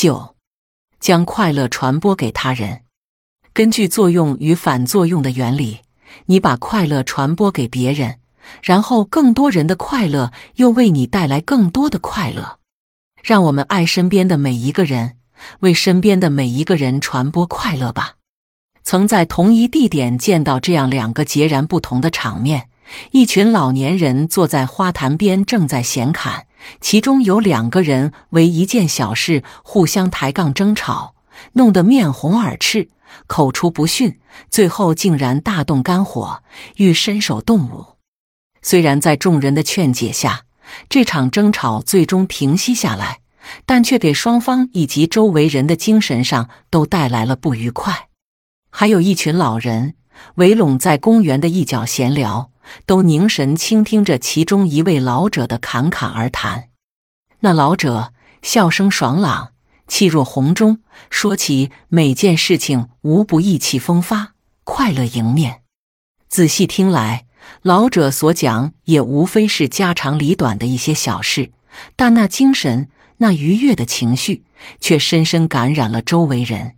九，将快乐传播给他人。根据作用与反作用的原理，你把快乐传播给别人，然后更多人的快乐又为你带来更多的快乐。让我们爱身边的每一个人，为身边的每一个人传播快乐吧。曾在同一地点见到这样两个截然不同的场面：一群老年人坐在花坛边正在闲侃，其中有两个人为一件小事互相抬杠争吵，弄得面红耳赤。口出不逊，最后竟然大动肝火，欲伸手动武。虽然在众人的劝解下，这场争吵最终平息下来，但却给双方以及周围人的精神上都带来了不愉快。还有一群老人围拢在公园的一角闲聊，都凝神倾听着其中一位老者的侃侃而谈。那老者笑声爽朗。气若虹钟，说起每件事情无不意气风发，快乐迎面。仔细听来，老者所讲也无非是家长里短的一些小事，但那精神、那愉悦的情绪，却深深感染了周围人。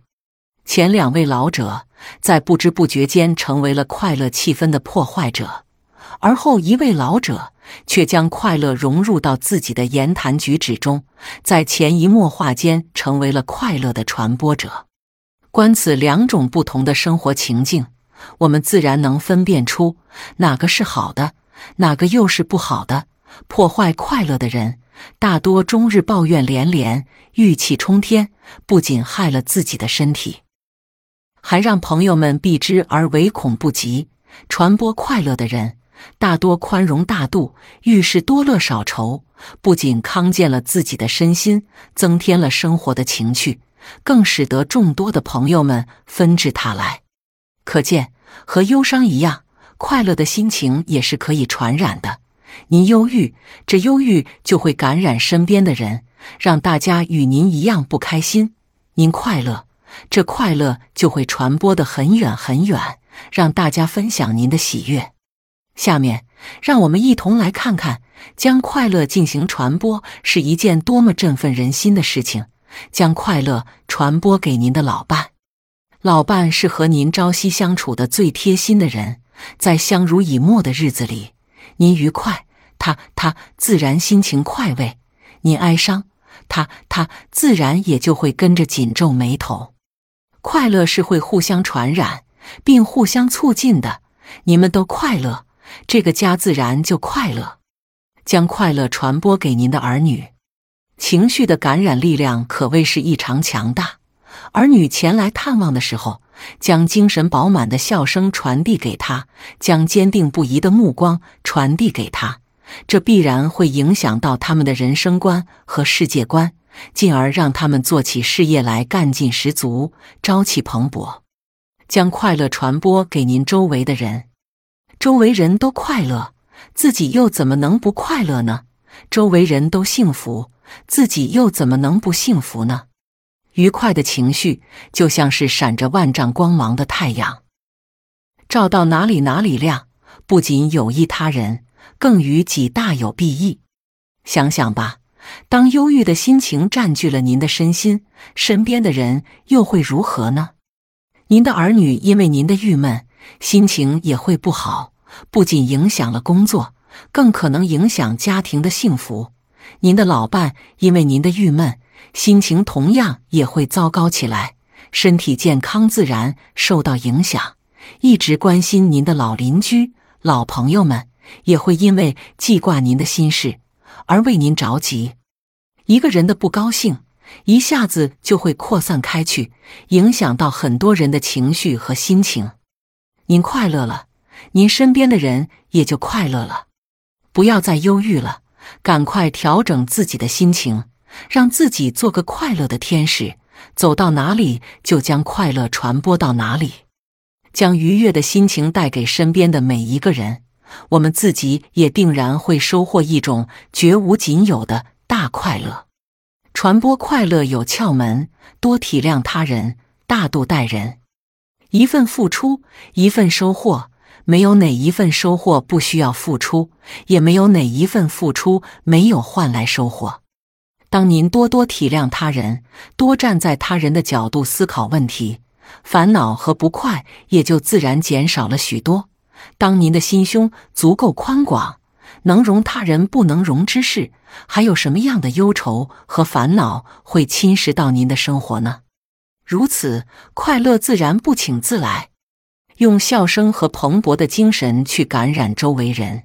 前两位老者在不知不觉间成为了快乐气氛的破坏者，而后一位老者。却将快乐融入到自己的言谈举止中，在潜移默化间成为了快乐的传播者。观此两种不同的生活情境，我们自然能分辨出哪个是好的，哪个又是不好的。破坏快乐的人，大多终日抱怨连连，郁气冲天，不仅害了自己的身体，还让朋友们避之而唯恐不及。传播快乐的人。大多宽容大度，遇事多乐少愁，不仅康健了自己的身心，增添了生活的情趣，更使得众多的朋友们纷至沓来。可见，和忧伤一样，快乐的心情也是可以传染的。您忧郁，这忧郁就会感染身边的人，让大家与您一样不开心；您快乐，这快乐就会传播的很远很远，让大家分享您的喜悦。下面，让我们一同来看看，将快乐进行传播是一件多么振奋人心的事情。将快乐传播给您的老伴，老伴是和您朝夕相处的最贴心的人，在相濡以沫的日子里，您愉快，他他自然心情快慰；您哀伤，他他自然也就会跟着紧皱眉头。快乐是会互相传染，并互相促进的。你们都快乐。这个家自然就快乐，将快乐传播给您的儿女，情绪的感染力量可谓是异常强大。儿女前来探望的时候，将精神饱满的笑声传递给他，将坚定不移的目光传递给他，这必然会影响到他们的人生观和世界观，进而让他们做起事业来干劲十足、朝气蓬勃。将快乐传播给您周围的人。周围人都快乐，自己又怎么能不快乐呢？周围人都幸福，自己又怎么能不幸福呢？愉快的情绪就像是闪着万丈光芒的太阳，照到哪里哪里亮，不仅有益他人，更与己大有裨益。想想吧，当忧郁的心情占据了您的身心，身边的人又会如何呢？您的儿女因为您的郁闷，心情也会不好。不仅影响了工作，更可能影响家庭的幸福。您的老伴因为您的郁闷，心情同样也会糟糕起来，身体健康自然受到影响。一直关心您的老邻居、老朋友们，也会因为记挂您的心事而为您着急。一个人的不高兴，一下子就会扩散开去，影响到很多人的情绪和心情。您快乐了。您身边的人也就快乐了，不要再忧郁了，赶快调整自己的心情，让自己做个快乐的天使，走到哪里就将快乐传播到哪里，将愉悦的心情带给身边的每一个人，我们自己也定然会收获一种绝无仅有的大快乐。传播快乐有窍门，多体谅他人，大度待人，一份付出，一份收获。没有哪一份收获不需要付出，也没有哪一份付出没有换来收获。当您多多体谅他人，多站在他人的角度思考问题，烦恼和不快也就自然减少了许多。当您的心胸足够宽广，能容他人不能容之事，还有什么样的忧愁和烦恼会侵蚀到您的生活呢？如此，快乐自然不请自来。用笑声和蓬勃的精神去感染周围人。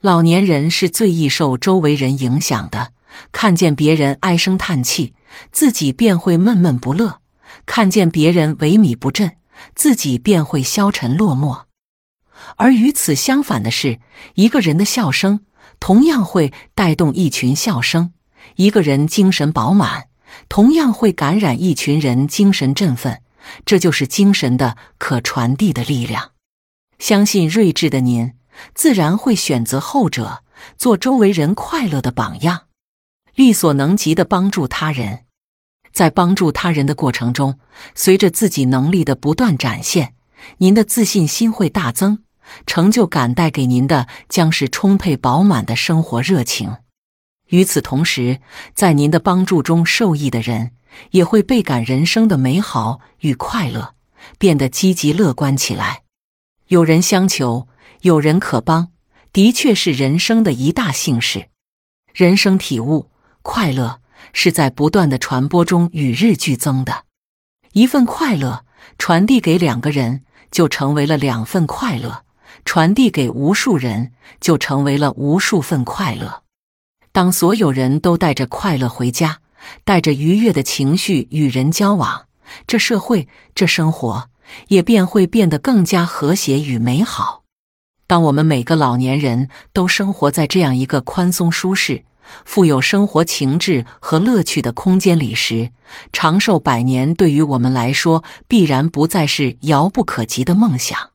老年人是最易受周围人影响的，看见别人唉声叹气，自己便会闷闷不乐；看见别人萎靡不振，自己便会消沉落寞。而与此相反的是，一个人的笑声同样会带动一群笑声；一个人精神饱满，同样会感染一群人精神振奋。这就是精神的可传递的力量。相信睿智的您，自然会选择后者，做周围人快乐的榜样，力所能及的帮助他人。在帮助他人的过程中，随着自己能力的不断展现，您的自信心会大增，成就感带给您的将是充沛饱满的生活热情。与此同时，在您的帮助中受益的人。也会倍感人生的美好与快乐，变得积极乐观起来。有人相求，有人可帮，的确是人生的一大幸事。人生体悟，快乐是在不断的传播中与日俱增的。一份快乐传递给两个人，就成为了两份快乐；传递给无数人，就成为了无数份快乐。当所有人都带着快乐回家。带着愉悦的情绪与人交往，这社会、这生活也便会变得更加和谐与美好。当我们每个老年人都生活在这样一个宽松、舒适、富有生活情致和乐趣的空间里时，长寿百年对于我们来说必然不再是遥不可及的梦想。